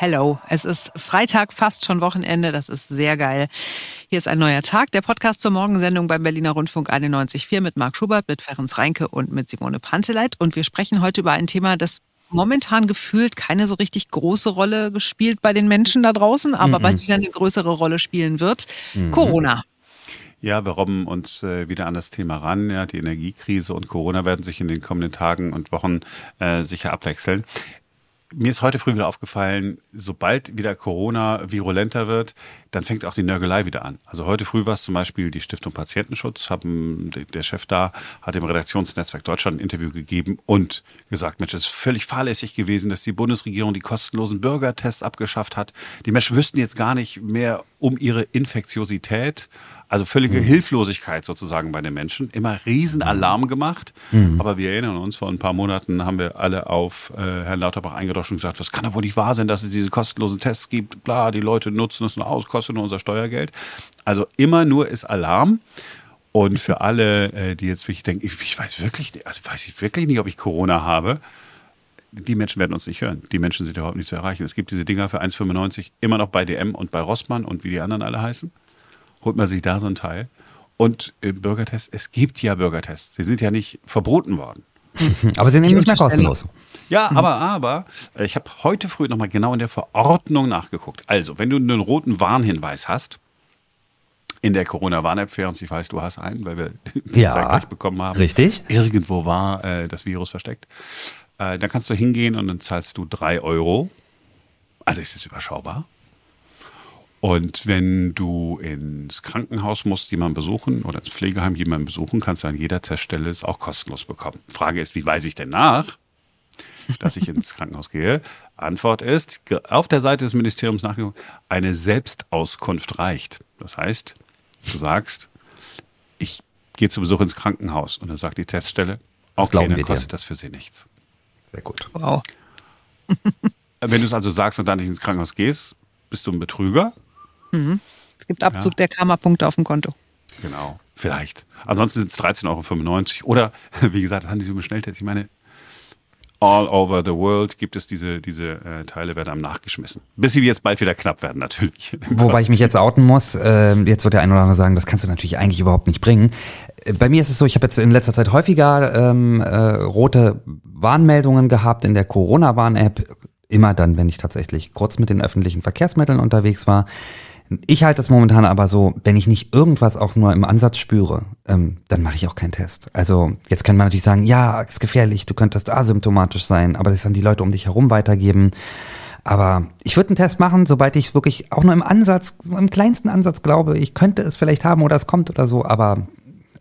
Hello. Es ist Freitag, fast schon Wochenende. Das ist sehr geil. Hier ist ein neuer Tag. Der Podcast zur Morgensendung beim Berliner Rundfunk 91.4 mit Marc Schubert, mit Ferenc Reinke und mit Simone Panteleit. Und wir sprechen heute über ein Thema, das momentan gefühlt keine so richtig große Rolle gespielt bei den Menschen da draußen, aber mhm. bald wieder eine größere Rolle spielen wird. Mhm. Corona. Ja, wir robben uns äh, wieder an das Thema ran. Ja, die Energiekrise und Corona werden sich in den kommenden Tagen und Wochen äh, sicher abwechseln mir ist heute früh wieder aufgefallen, sobald wieder Corona virulenter wird, dann fängt auch die Nörgelei wieder an. Also heute früh war es zum Beispiel die Stiftung Patientenschutz, haben, der Chef da hat im Redaktionsnetzwerk Deutschland ein Interview gegeben und gesagt, Mensch, es ist völlig fahrlässig gewesen, dass die Bundesregierung die kostenlosen Bürgertests abgeschafft hat. Die Menschen wüssten jetzt gar nicht mehr um ihre Infektiosität also völlige mhm. Hilflosigkeit sozusagen bei den Menschen. Immer Riesenalarm gemacht. Mhm. Aber wir erinnern uns, vor ein paar Monaten haben wir alle auf äh, Herrn Lauterbach eingedroschen und gesagt, was kann doch wohl nicht wahr sein, dass es diese kostenlosen Tests gibt. Bla, die Leute nutzen es nur aus, kostet nur unser Steuergeld. Also immer nur ist Alarm. Und für alle, äh, die jetzt wirklich denken, ich, ich weiß wirklich, nicht, also weiß ich wirklich nicht, ob ich Corona habe, die Menschen werden uns nicht hören. Die Menschen sind überhaupt nicht zu erreichen. Es gibt diese Dinger für 1,95 immer noch bei DM und bei Rossmann und wie die anderen alle heißen holt man sich da so ein Teil. Und im Bürgertest, es gibt ja Bürgertests. Sie sind ja nicht verboten worden. aber sie nehmen nicht mehr kostenlos. Ja, aber, aber, äh, ich habe heute früh nochmal genau in der Verordnung nachgeguckt. Also, wenn du einen roten Warnhinweis hast, in der Corona-Warn-App, und ich weiß, du hast einen, weil wir den ja, bekommen haben. Richtig. Irgendwo war äh, das Virus versteckt. Äh, dann kannst du hingehen und dann zahlst du drei Euro. Also ist es überschaubar. Und wenn du ins Krankenhaus musst, jemanden besuchen oder ins Pflegeheim jemanden besuchen, kannst du an jeder Teststelle es auch kostenlos bekommen. Frage ist, wie weiß ich denn nach, dass ich ins Krankenhaus gehe? Antwort ist, auf der Seite des Ministeriums nachgeguckt, eine Selbstauskunft reicht. Das heißt, du sagst, ich gehe zu Besuch ins Krankenhaus und dann sagt die Teststelle, okay, dann kostet dir. das für sie nichts. Sehr gut. Wow. Wenn du es also sagst und dann nicht ins Krankenhaus gehst, bist du ein Betrüger Mhm. Es gibt Abzug ja. der Karma-Punkte auf dem Konto. Genau, vielleicht. Ansonsten sind es 13,95 Euro. Oder, wie gesagt, das haben die so Schnelltest. Ich meine, all over the world gibt es diese, diese äh, Teile, werden am nachgeschmissen. Bis sie jetzt bald wieder knapp werden, natürlich. Wobei ich mich jetzt outen muss, äh, jetzt wird der ein oder andere sagen, das kannst du natürlich eigentlich überhaupt nicht bringen. Bei mir ist es so, ich habe jetzt in letzter Zeit häufiger ähm, äh, rote Warnmeldungen gehabt in der Corona-Warn-App. Immer dann, wenn ich tatsächlich kurz mit den öffentlichen Verkehrsmitteln unterwegs war. Ich halte das momentan aber so, wenn ich nicht irgendwas auch nur im Ansatz spüre, ähm, dann mache ich auch keinen Test. Also jetzt kann man natürlich sagen, ja, ist gefährlich, du könntest asymptomatisch sein, aber das dann die Leute um dich herum weitergeben. Aber ich würde einen Test machen, sobald ich wirklich auch nur im Ansatz, im kleinsten Ansatz glaube, ich könnte es vielleicht haben oder es kommt oder so. Aber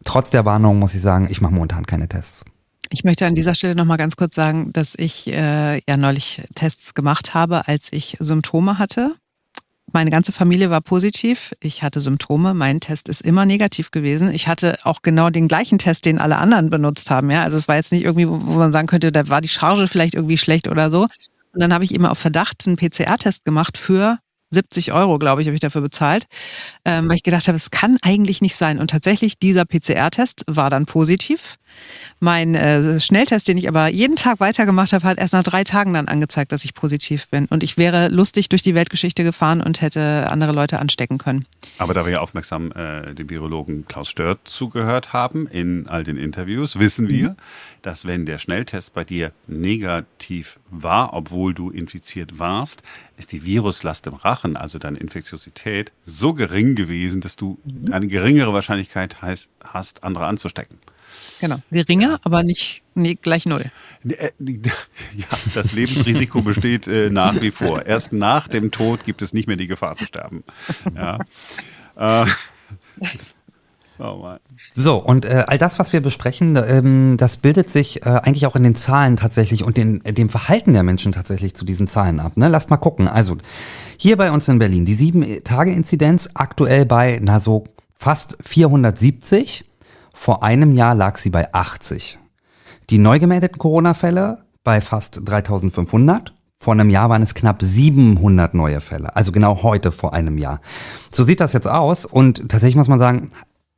trotz der Warnung muss ich sagen, ich mache momentan keine Tests. Ich möchte an dieser Stelle nochmal ganz kurz sagen, dass ich äh, ja neulich Tests gemacht habe, als ich Symptome hatte. Meine ganze Familie war positiv. Ich hatte Symptome. Mein Test ist immer negativ gewesen. Ich hatte auch genau den gleichen Test, den alle anderen benutzt haben. Ja, also es war jetzt nicht irgendwie, wo man sagen könnte, da war die Charge vielleicht irgendwie schlecht oder so. Und dann habe ich immer auf Verdacht einen PCR-Test gemacht für 70 Euro, glaube ich, habe ich dafür bezahlt, ähm, weil ich gedacht habe, es kann eigentlich nicht sein. Und tatsächlich, dieser PCR-Test war dann positiv. Mein äh, Schnelltest, den ich aber jeden Tag weitergemacht habe, hat erst nach drei Tagen dann angezeigt, dass ich positiv bin. Und ich wäre lustig durch die Weltgeschichte gefahren und hätte andere Leute anstecken können. Aber da wir ja aufmerksam äh, dem Virologen Klaus Stört zugehört haben in all den Interviews, wissen wir, mhm. dass wenn der Schnelltest bei dir negativ war, obwohl du infiziert warst, ist die Viruslast im Rachen, also deine Infektiosität, so gering gewesen, dass du mhm. eine geringere Wahrscheinlichkeit hast, andere anzustecken. Genau. Geringer, ja. aber nicht nee, gleich null. Äh, ja, das Lebensrisiko besteht äh, nach wie vor. Erst nach dem Tod gibt es nicht mehr die Gefahr zu sterben. Ja. Äh, Oh so, und äh, all das, was wir besprechen, ähm, das bildet sich äh, eigentlich auch in den Zahlen tatsächlich und in, in dem Verhalten der Menschen tatsächlich zu diesen Zahlen ab. Ne? Lasst mal gucken. Also, hier bei uns in Berlin, die sieben-Tage-Inzidenz aktuell bei, na so, fast 470. Vor einem Jahr lag sie bei 80. Die neu gemeldeten Corona-Fälle bei fast 3500. Vor einem Jahr waren es knapp 700 neue Fälle. Also genau heute vor einem Jahr. So sieht das jetzt aus. Und tatsächlich muss man sagen,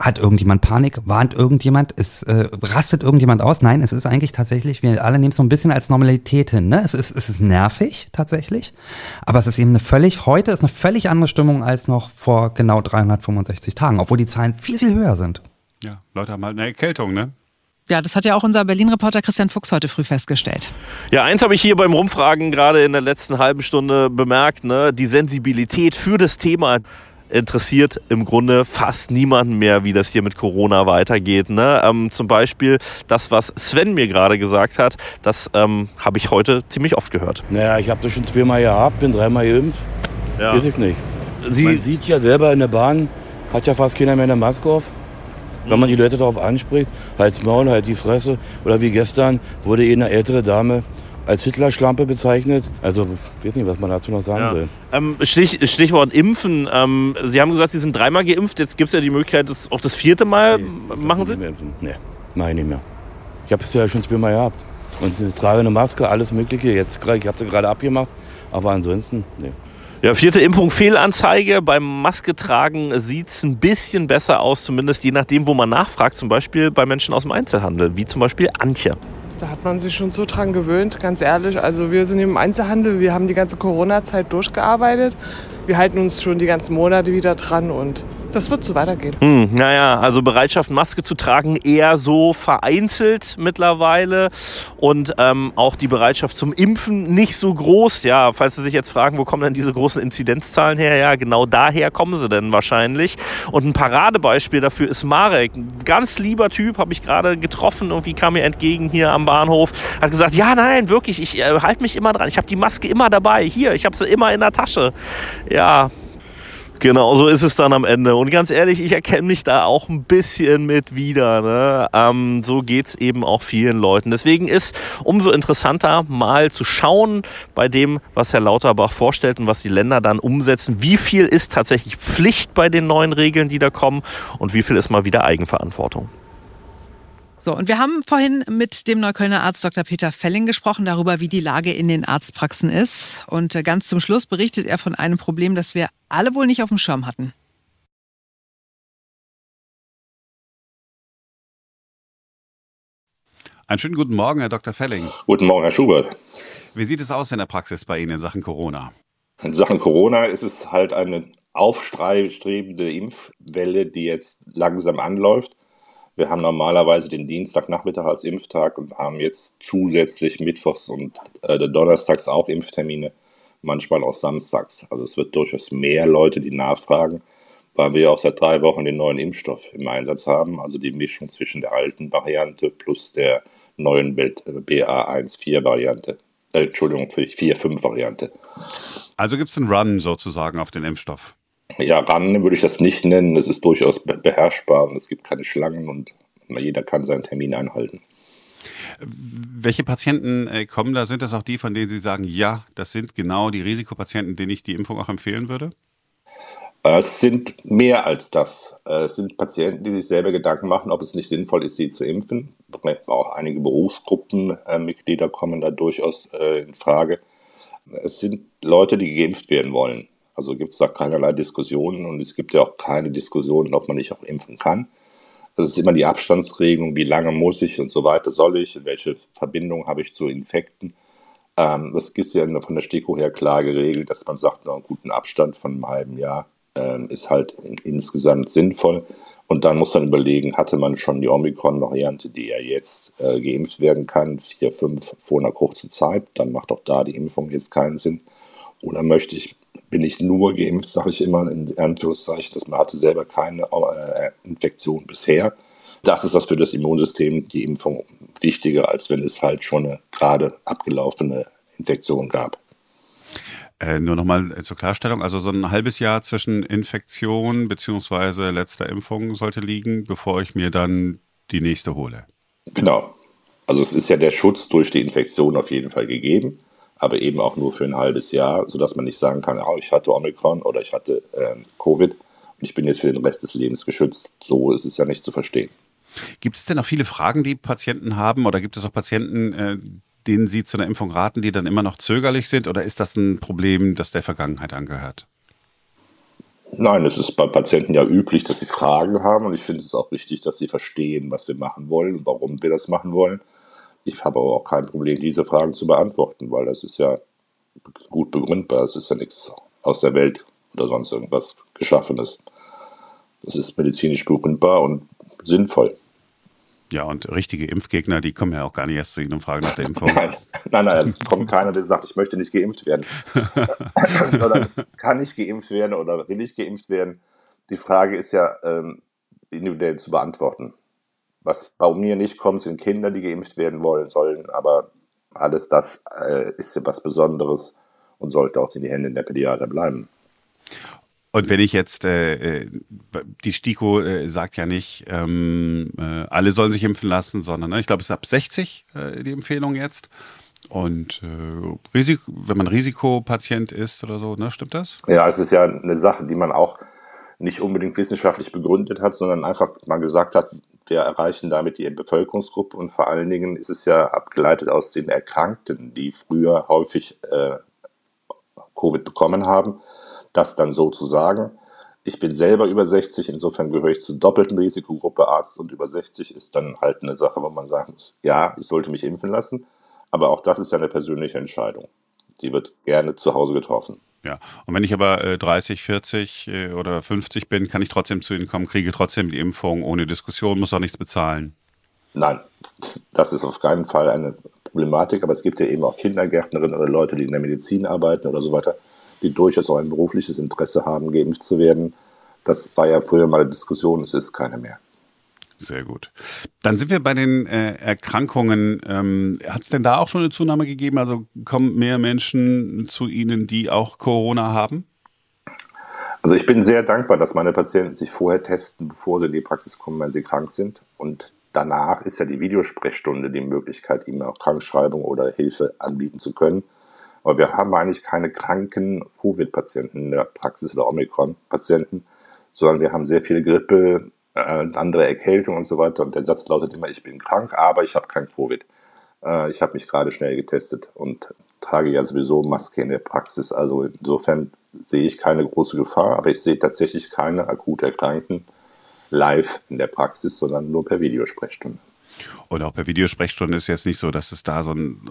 Hat irgendjemand Panik? Warnt irgendjemand? Ist, äh, rastet irgendjemand aus? Nein, es ist eigentlich tatsächlich, wir alle nehmen es so ein bisschen als Normalität hin. Ne? Es, ist, es ist nervig tatsächlich, aber es ist eben eine völlig, heute ist eine völlig andere Stimmung als noch vor genau 365 Tagen, obwohl die Zahlen viel, viel höher sind. Ja, Leute haben halt eine Erkältung, ne? Ja, das hat ja auch unser Berlin-Reporter Christian Fuchs heute früh festgestellt. Ja, eins habe ich hier beim Rumfragen gerade in der letzten halben Stunde bemerkt, ne? die Sensibilität für das Thema interessiert im Grunde fast niemanden mehr, wie das hier mit Corona weitergeht. Ne? Ähm, zum Beispiel das, was Sven mir gerade gesagt hat, das ähm, habe ich heute ziemlich oft gehört. Naja, ich habe das schon zweimal gehabt, bin dreimal geimpft. Ja. Weiß ich nicht. Sie man sieht ja selber in der Bahn, hat ja fast keiner mehr eine Maske auf. Wenn man die Leute darauf anspricht, halt's Maul, halt die Fresse. Oder wie gestern wurde eine ältere Dame als Hitler-Schlampe bezeichnet. Also, ich weiß nicht, was man dazu noch sagen ja. will. Ähm, Stich, Stichwort Impfen. Ähm, Sie haben gesagt, Sie sind dreimal geimpft. Jetzt gibt es ja die Möglichkeit, das auch das vierte Mal nee, machen Sie? Nicht mehr impfen. Nee, nein, nicht mehr. Ich habe es ja schon zweimal gehabt. Und ich trage eine Maske, alles Mögliche. Jetzt, ich habe sie gerade abgemacht. Aber ansonsten, nee. Ja, vierte Impfung Fehlanzeige. Beim Maske tragen sieht es ein bisschen besser aus, zumindest je nachdem, wo man nachfragt. Zum Beispiel bei Menschen aus dem Einzelhandel, wie zum Beispiel Antje. Da hat man sich schon so dran gewöhnt, ganz ehrlich. Also wir sind im Einzelhandel, wir haben die ganze Corona-Zeit durchgearbeitet. Wir halten uns schon die ganzen Monate wieder dran und das wird so weitergehen. Hm, naja, also Bereitschaft, Maske zu tragen, eher so vereinzelt mittlerweile. Und ähm, auch die Bereitschaft zum Impfen nicht so groß. Ja, falls Sie sich jetzt fragen, wo kommen denn diese großen Inzidenzzahlen her? Ja, genau daher kommen sie denn wahrscheinlich. Und ein Paradebeispiel dafür ist Marek. Ganz lieber Typ, habe ich gerade getroffen. Irgendwie kam mir entgegen hier am Bahnhof. Hat gesagt, ja, nein, wirklich, ich äh, halte mich immer dran. Ich habe die Maske immer dabei. Hier, ich habe sie immer in der Tasche. Ja, Genau, so ist es dann am Ende. Und ganz ehrlich, ich erkenne mich da auch ein bisschen mit wieder. Ne? Ähm, so geht's eben auch vielen Leuten. Deswegen ist umso interessanter, mal zu schauen bei dem, was Herr Lauterbach vorstellt und was die Länder dann umsetzen. Wie viel ist tatsächlich Pflicht bei den neuen Regeln, die da kommen und wie viel ist mal wieder Eigenverantwortung? So, und wir haben vorhin mit dem Neuköllner Arzt Dr. Peter Felling gesprochen darüber, wie die Lage in den Arztpraxen ist. Und äh, ganz zum Schluss berichtet er von einem Problem, das wir alle wohl nicht auf dem Schirm hatten. Einen schönen guten Morgen, Herr Dr. Felling. Guten Morgen, Herr Schubert. Wie sieht es aus in der Praxis bei Ihnen in Sachen Corona? In Sachen Corona ist es halt eine aufstrebende Impfwelle, die jetzt langsam anläuft. Wir haben normalerweise den Dienstagnachmittag als Impftag und haben jetzt zusätzlich Mittwochs und äh, Donnerstags auch Impftermine, manchmal auch Samstags. Also es wird durchaus mehr Leute, die nachfragen, weil wir auch seit drei Wochen den neuen Impfstoff im Einsatz haben, also die Mischung zwischen der alten Variante plus der neuen BA1-4-Variante. Äh, Entschuldigung, 4-5-Variante. Also gibt es einen Run sozusagen auf den Impfstoff? Ja, ran würde ich das nicht nennen. Es ist durchaus beherrschbar und es gibt keine Schlangen und jeder kann seinen Termin einhalten. Welche Patienten äh, kommen da? Sind das auch die, von denen Sie sagen, ja, das sind genau die Risikopatienten, denen ich die Impfung auch empfehlen würde? Es sind mehr als das. Es sind Patienten, die sich selber Gedanken machen, ob es nicht sinnvoll ist, sie zu impfen. Auch einige Berufsgruppenmitglieder äh, kommen da durchaus äh, in Frage. Es sind Leute, die geimpft werden wollen. Also gibt es da keinerlei Diskussionen und es gibt ja auch keine Diskussionen, ob man nicht auch impfen kann. Das ist immer die Abstandsregelung, wie lange muss ich und so weiter soll ich, welche Verbindung habe ich zu Infekten. Ähm, das ist ja von der STIKO her klar geregelt, dass man sagt, einen guten Abstand von einem halben Jahr ähm, ist halt in, insgesamt sinnvoll. Und dann muss man überlegen, hatte man schon die Omikron-Variante, die ja jetzt äh, geimpft werden kann, vier, fünf vor einer kurzen Zeit, dann macht auch da die Impfung jetzt keinen Sinn. Oder möchte ich bin ich nur geimpft, sage ich immer in Anführungszeichen, dass man hatte selber keine äh, Infektion bisher. Das ist das für das Immunsystem die Impfung wichtiger, als wenn es halt schon eine gerade abgelaufene Infektion gab. Äh, nur nochmal zur Klarstellung, also so ein halbes Jahr zwischen Infektion bzw. letzter Impfung sollte liegen, bevor ich mir dann die nächste hole. Genau. Also es ist ja der Schutz durch die Infektion auf jeden Fall gegeben aber eben auch nur für ein halbes Jahr, sodass man nicht sagen kann, oh, ich hatte Omikron oder ich hatte äh, Covid und ich bin jetzt für den Rest des Lebens geschützt. So ist es ja nicht zu verstehen. Gibt es denn auch viele Fragen, die Patienten haben oder gibt es auch Patienten, äh, denen Sie zu einer Impfung raten, die dann immer noch zögerlich sind oder ist das ein Problem, das der Vergangenheit angehört? Nein, es ist bei Patienten ja üblich, dass sie Fragen haben und ich finde es auch wichtig, dass sie verstehen, was wir machen wollen und warum wir das machen wollen. Ich habe aber auch kein Problem, diese Fragen zu beantworten, weil das ist ja gut begründbar. Es ist ja nichts aus der Welt oder sonst irgendwas Geschaffenes. Das ist medizinisch begründbar und sinnvoll. Ja, und richtige Impfgegner, die kommen ja auch gar nicht erst zu Ihnen und fragen nach der Impfung. Nein, nein, nein es kommt keiner, der sagt, ich möchte nicht geimpft werden. oder kann ich geimpft werden oder will ich geimpft werden? Die Frage ist ja ähm, individuell zu beantworten. Was bei mir nicht kommt, sind Kinder, die geimpft werden wollen sollen, aber alles das äh, ist ja was Besonderes und sollte auch in die Hände der Pädiater bleiben. Und wenn ich jetzt, äh, äh, die STIKO äh, sagt ja nicht, ähm, äh, alle sollen sich impfen lassen, sondern ne, ich glaube, es ist ab 60 äh, die Empfehlung jetzt. Und äh, Risiko, wenn man Risikopatient ist oder so, ne, stimmt das? Ja, es ist ja eine Sache, die man auch nicht unbedingt wissenschaftlich begründet hat, sondern einfach mal gesagt hat, wir erreichen damit die Bevölkerungsgruppe und vor allen Dingen ist es ja abgeleitet aus den Erkrankten, die früher häufig äh, Covid bekommen haben das dann so zu sagen. Ich bin selber über 60, insofern gehöre ich zur doppelten Risikogruppe. Arzt und über 60 ist dann halt eine Sache, wo man sagen muss, ja, ich sollte mich impfen lassen, aber auch das ist ja eine persönliche Entscheidung. Die wird gerne zu Hause getroffen. Ja, und wenn ich aber äh, 30, 40 äh, oder 50 bin, kann ich trotzdem zu Ihnen kommen, kriege trotzdem die Impfung ohne Diskussion, muss auch nichts bezahlen. Nein, das ist auf keinen Fall eine Problematik, aber es gibt ja eben auch Kindergärtnerinnen oder Leute, die in der Medizin arbeiten oder so weiter die durchaus auch ein berufliches Interesse haben, geimpft zu werden. Das war ja früher mal eine Diskussion, es ist keine mehr. Sehr gut. Dann sind wir bei den äh, Erkrankungen. Ähm, Hat es denn da auch schon eine Zunahme gegeben? Also kommen mehr Menschen zu Ihnen, die auch Corona haben? Also ich bin sehr dankbar, dass meine Patienten sich vorher testen, bevor sie in die Praxis kommen, wenn sie krank sind. Und danach ist ja die Videosprechstunde die Möglichkeit, ihnen auch Krankschreibung oder Hilfe anbieten zu können. Aber wir haben eigentlich keine kranken Covid-Patienten in der Praxis oder Omikron-Patienten, sondern wir haben sehr viele Grippe, äh, andere Erkältung und so weiter. Und der Satz lautet immer, ich bin krank, aber ich habe kein Covid. Äh, ich habe mich gerade schnell getestet und trage ja sowieso Maske in der Praxis. Also insofern sehe ich keine große Gefahr, aber ich sehe tatsächlich keine akut Erkrankten live in der Praxis, sondern nur per Videosprechstunde. Und auch per Videosprechstunde ist jetzt nicht so, dass es da so einen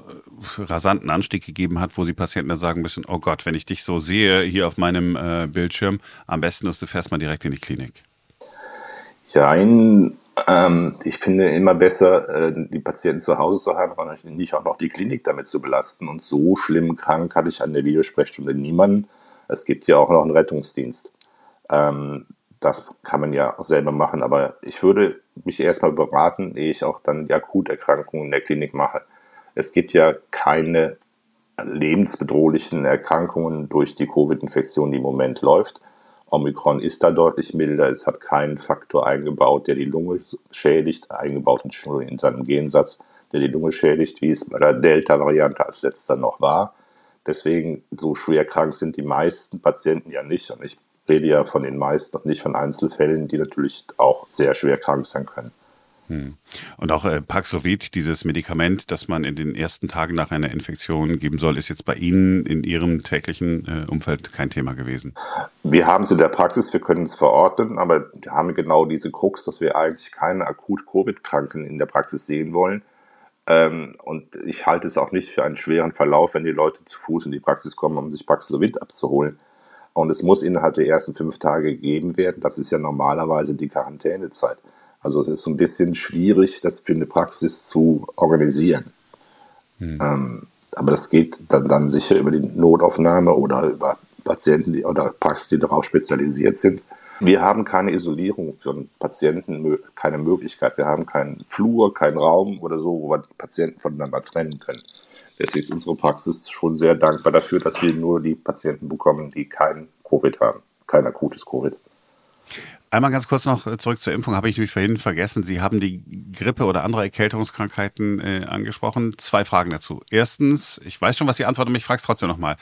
äh, rasanten Anstieg gegeben hat, wo die Patienten dann sagen müssen, oh Gott, wenn ich dich so sehe hier auf meinem äh, Bildschirm, am besten ist, du fährst mal direkt in die Klinik. Ja, in, ähm, ich finde immer besser, äh, die Patienten zu Hause zu haben, aber nicht auch noch die Klinik damit zu belasten. Und so schlimm krank hatte ich an der Videosprechstunde niemanden. Es gibt ja auch noch einen Rettungsdienst. Ähm, das kann man ja auch selber machen, aber ich würde mich erstmal beraten, ehe ich auch dann die Akuterkrankungen in der Klinik mache. Es gibt ja keine lebensbedrohlichen Erkrankungen durch die Covid-Infektion, die im Moment läuft. Omikron ist da deutlich milder, es hat keinen Faktor eingebaut, der die Lunge schädigt, eingebaut in seinem Gensatz, der die Lunge schädigt, wie es bei der Delta-Variante als letzter noch war. Deswegen so schwer krank sind die meisten Patienten ja nicht. Und ich rede ja von den meisten und nicht von Einzelfällen, die natürlich auch sehr schwer krank sein können. Hm. Und auch äh, Paxlovid, dieses Medikament, das man in den ersten Tagen nach einer Infektion geben soll, ist jetzt bei Ihnen in Ihrem täglichen äh, Umfeld kein Thema gewesen? Wir haben es in der Praxis, wir können es verordnen, aber wir haben genau diese Krux, dass wir eigentlich keine akut Covid-Kranken in der Praxis sehen wollen. Ähm, und ich halte es auch nicht für einen schweren Verlauf, wenn die Leute zu Fuß in die Praxis kommen, um sich Paxlovid abzuholen. Und es muss innerhalb der ersten fünf Tage gegeben werden. Das ist ja normalerweise die Quarantänezeit. Also es ist so ein bisschen schwierig, das für eine Praxis zu organisieren. Hm. Ähm, aber das geht dann, dann sicher über die Notaufnahme oder über Patienten die, oder Praxen, die darauf spezialisiert sind. Wir haben keine Isolierung für einen Patienten, keine Möglichkeit. Wir haben keinen Flur, keinen Raum oder so, wo wir die Patienten voneinander trennen können. Deswegen ist unsere Praxis schon sehr dankbar dafür, dass wir nur die Patienten bekommen, die kein Covid haben, kein akutes Covid. Einmal ganz kurz noch zurück zur Impfung, habe ich mich vorhin vergessen. Sie haben die Grippe oder andere Erkältungskrankheiten äh, angesprochen. Zwei Fragen dazu. Erstens, ich weiß schon, was Sie antworten, aber ich frage es trotzdem nochmal.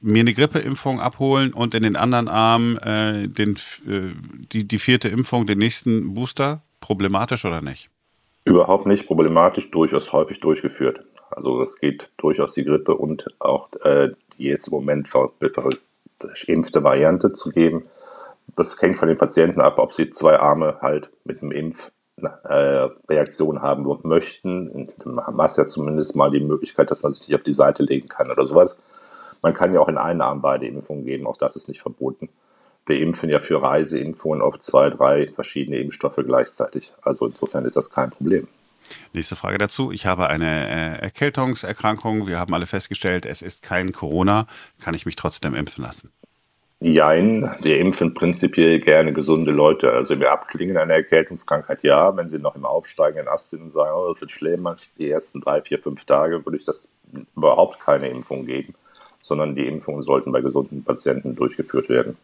Mir eine Grippeimpfung abholen und in den anderen Arm äh, den, äh, die, die vierte Impfung, den nächsten Booster, problematisch oder nicht? Überhaupt nicht problematisch, durchaus häufig durchgeführt. Also es geht durchaus die Grippe und auch äh, die jetzt im Moment verimpfte Variante zu geben. Das hängt von den Patienten ab, ob sie zwei Arme halt mit einem Impf äh, Reaktion haben möchten. Man hat ja zumindest mal die Möglichkeit, dass man sich nicht auf die Seite legen kann oder sowas. Man kann ja auch in einen Arm beide Impfungen geben, auch das ist nicht verboten. Wir impfen ja für Reiseimpfungen auf zwei, drei verschiedene Impfstoffe gleichzeitig. Also insofern ist das kein Problem. Nächste Frage dazu. Ich habe eine äh, Erkältungserkrankung. Wir haben alle festgestellt, es ist kein Corona. Kann ich mich trotzdem impfen lassen? Jein, wir impfen prinzipiell gerne gesunde Leute. Also im Abklingen einer Erkältungskrankheit ja, wenn sie noch im aufsteigenden Ast sind und sagen, oh, das wird schlimm, die ersten drei, vier, fünf Tage würde ich das überhaupt keine Impfung geben, sondern die Impfungen sollten bei gesunden Patienten durchgeführt werden.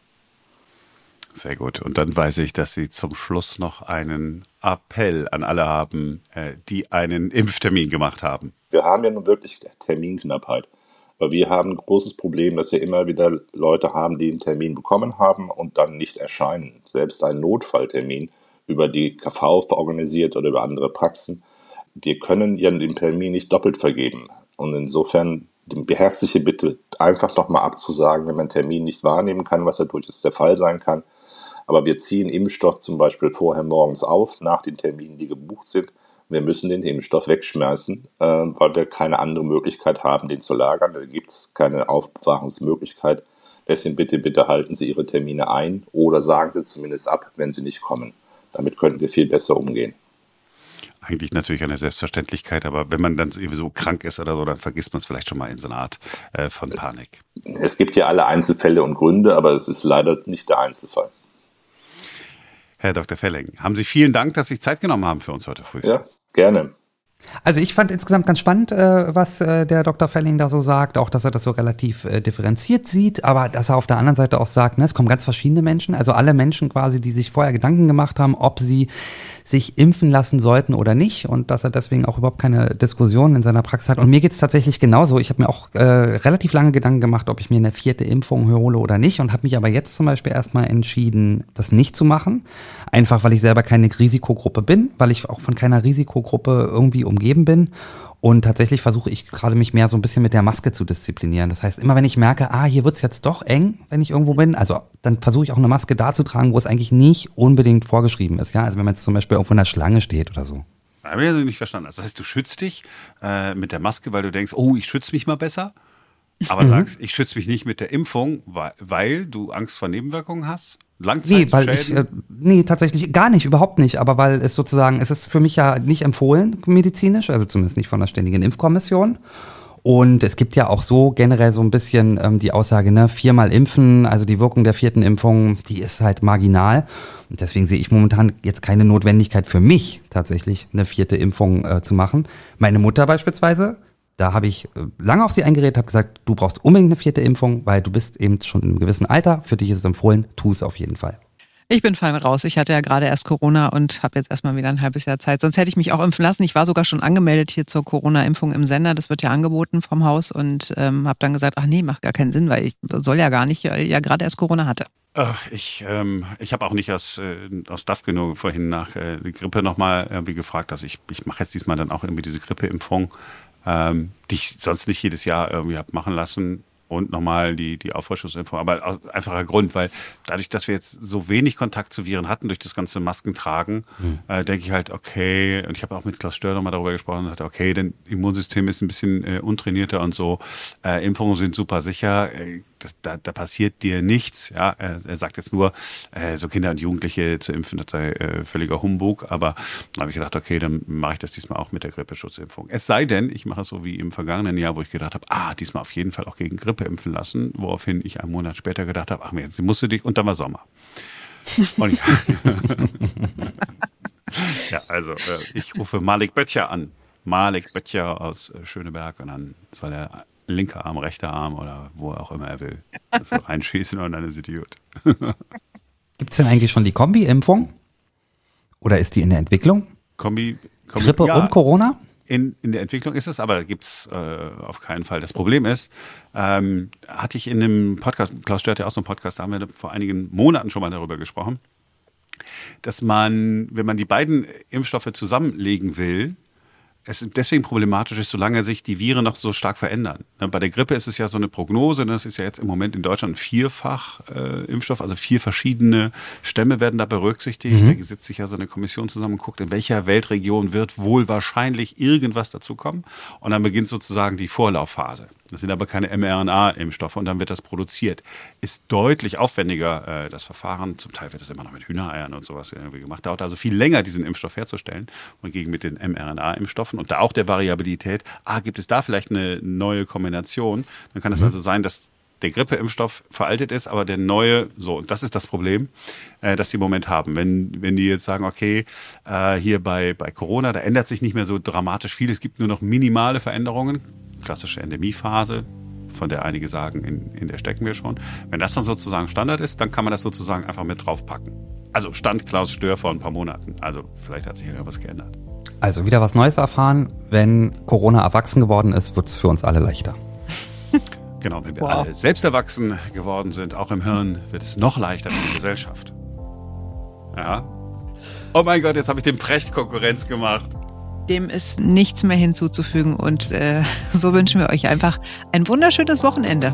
Sehr gut. Und dann weiß ich, dass Sie zum Schluss noch einen Appell an alle haben, äh, die einen Impftermin gemacht haben. Wir haben ja nun wirklich Terminknappheit. Weil wir haben ein großes Problem, dass wir immer wieder Leute haben, die einen Termin bekommen haben und dann nicht erscheinen. Selbst ein Notfalltermin über die KV organisiert oder über andere Praxen. Wir können ja den Termin nicht doppelt vergeben. Und insofern die herzliche Bitte, einfach nochmal abzusagen, wenn man einen Termin nicht wahrnehmen kann, was ja durchaus der Fall sein kann. Aber wir ziehen Impfstoff zum Beispiel vorher morgens auf, nach den Terminen, die gebucht sind wir müssen den Impfstoff wegschmeißen, äh, weil wir keine andere Möglichkeit haben, den zu lagern. Da gibt es keine Aufbewahrungsmöglichkeit. Deswegen bitte, bitte halten Sie Ihre Termine ein oder sagen Sie zumindest ab, wenn sie nicht kommen. Damit könnten wir viel besser umgehen. Eigentlich natürlich eine Selbstverständlichkeit, aber wenn man dann sowieso krank ist oder so, dann vergisst man es vielleicht schon mal in so einer Art äh, von Panik. Es gibt ja alle Einzelfälle und Gründe, aber es ist leider nicht der Einzelfall. Herr Dr. Felling, haben Sie vielen Dank, dass Sie Zeit genommen haben für uns heute früh. Ja, Gerne. Also ich fand insgesamt ganz spannend, äh, was äh, der Dr. Felling da so sagt, auch dass er das so relativ äh, differenziert sieht, aber dass er auf der anderen Seite auch sagt, ne, es kommen ganz verschiedene Menschen, also alle Menschen quasi, die sich vorher Gedanken gemacht haben, ob sie sich impfen lassen sollten oder nicht und dass er deswegen auch überhaupt keine Diskussion in seiner Praxis hat. Und mir geht es tatsächlich genauso. Ich habe mir auch äh, relativ lange Gedanken gemacht, ob ich mir eine vierte Impfung hole oder nicht und habe mich aber jetzt zum Beispiel erstmal entschieden, das nicht zu machen. Einfach weil ich selber keine Risikogruppe bin, weil ich auch von keiner Risikogruppe irgendwie umgeben bin. Und tatsächlich versuche ich gerade mich mehr so ein bisschen mit der Maske zu disziplinieren. Das heißt, immer wenn ich merke, ah, hier wird's jetzt doch eng, wenn ich irgendwo bin, also dann versuche ich auch eine Maske da zu tragen, wo es eigentlich nicht unbedingt vorgeschrieben ist. Ja, also wenn man jetzt zum Beispiel irgendwo in der Schlange steht oder so. Habe ich also nicht verstanden. Das heißt, du schützt dich äh, mit der Maske, weil du denkst, oh, ich schütze mich mal besser. Aber mhm. sagst, ich schütze mich nicht mit der Impfung, weil, weil du Angst vor Nebenwirkungen hast? Nee, weil ich, äh, nee, tatsächlich gar nicht, überhaupt nicht. Aber weil es sozusagen, es ist für mich ja nicht empfohlen medizinisch, also zumindest nicht von der Ständigen Impfkommission. Und es gibt ja auch so generell so ein bisschen ähm, die Aussage, ne, viermal impfen, also die Wirkung der vierten Impfung, die ist halt marginal. Und deswegen sehe ich momentan jetzt keine Notwendigkeit für mich tatsächlich, eine vierte Impfung äh, zu machen. Meine Mutter beispielsweise da habe ich äh, lange auf sie eingeredet, habe gesagt, du brauchst unbedingt eine vierte Impfung, weil du bist eben schon in einem gewissen Alter. Für dich ist es empfohlen, tu es auf jeden Fall. Ich bin fein raus. Ich hatte ja gerade erst Corona und habe jetzt erstmal wieder ein halbes Jahr Zeit. Sonst hätte ich mich auch impfen lassen. Ich war sogar schon angemeldet hier zur Corona-Impfung im Sender. Das wird ja angeboten vom Haus und ähm, habe dann gesagt, ach nee, macht gar keinen Sinn, weil ich soll ja gar nicht, weil ich ja gerade erst Corona hatte. Ich, ähm, ich habe auch nicht aus, äh, aus DAF genug vorhin nach äh, die Grippe nochmal irgendwie gefragt. Also ich, ich mache jetzt diesmal dann auch irgendwie diese Grippeimpfung ähm, die ich sonst nicht jedes Jahr irgendwie habe machen lassen und nochmal die, die Auffrischungsinfo. Aber einfacher Grund, weil dadurch, dass wir jetzt so wenig Kontakt zu Viren hatten durch das ganze Maskentragen, mhm. äh, denke ich halt, okay, und ich habe auch mit Klaus Stör nochmal darüber gesprochen und sagte, okay, dein Immunsystem ist ein bisschen äh, untrainierter und so. Äh, Impfungen sind super sicher. Äh, das, da, da passiert dir nichts. Ja, er, sagt jetzt nur, äh, so Kinder und Jugendliche zu impfen, das sei äh, völliger Humbug. Aber da habe ich gedacht, okay, dann mache ich das diesmal auch mit der Grippeschutzimpfung. Es sei denn, ich mache es so wie im vergangenen Jahr, wo ich gedacht habe, ah, diesmal auf jeden Fall auch gegen Grippe impfen lassen, woraufhin ich einen Monat später gedacht habe, ach mir, jetzt musst du dich, und dann war Sommer. Und ich, ja, also äh, ich rufe Malik Böttcher an. Malik Böttcher aus äh, Schöneberg und dann soll er linker Arm, rechter Arm oder wo auch immer er will. Also reinschießen und dann ist Idiot. Gibt es denn eigentlich schon die Kombi-Impfung? Oder ist die in der Entwicklung? Kombi, Kombi Grippe ja, und Corona? In, in der Entwicklung ist es, aber da gibt es äh, auf keinen Fall. Das Problem ist, ähm, hatte ich in dem Podcast, Klaus Stört ja auch so einen Podcast, da haben wir vor einigen Monaten schon mal darüber gesprochen, dass man, wenn man die beiden Impfstoffe zusammenlegen will, es deswegen problematisch ist, solange sich die Viren noch so stark verändern. Ne, bei der Grippe ist es ja so eine Prognose, das ist ja jetzt im Moment in Deutschland vierfach äh, Impfstoff, also vier verschiedene Stämme werden da berücksichtigt. Mhm. Da sitzt sich ja so eine Kommission zusammen und guckt, in welcher Weltregion wird wohl wahrscheinlich irgendwas dazukommen. Und dann beginnt sozusagen die Vorlaufphase. Das sind aber keine mRNA-Impfstoffe und dann wird das produziert. Ist deutlich aufwendiger, äh, das Verfahren. Zum Teil wird das immer noch mit Hühnereiern und sowas irgendwie gemacht. Dauert also viel länger, diesen Impfstoff herzustellen. Und gegen mit den mRNA-Impfstoffen und da auch der Variabilität, ah, gibt es da vielleicht eine neue Kombination? Dann kann es mhm. also sein, dass der Grippeimpfstoff veraltet ist, aber der neue, so, und das ist das Problem, äh, das sie im Moment haben. Wenn, wenn die jetzt sagen, okay, äh, hier bei, bei Corona, da ändert sich nicht mehr so dramatisch viel, es gibt nur noch minimale Veränderungen, klassische Endemiephase, von der einige sagen, in, in der stecken wir schon. Wenn das dann sozusagen Standard ist, dann kann man das sozusagen einfach mit draufpacken. Also stand Klaus Stör vor ein paar Monaten. Also vielleicht hat sich ja was geändert. Also wieder was Neues erfahren. Wenn Corona erwachsen geworden ist, wird es für uns alle leichter. Genau, wenn wir wow. alle selbst erwachsen geworden sind, auch im Hirn, wird es noch leichter für die Gesellschaft. Ja. Oh mein Gott, jetzt habe ich dem Precht Konkurrenz gemacht. Dem ist nichts mehr hinzuzufügen und äh, so wünschen wir euch einfach ein wunderschönes Wochenende.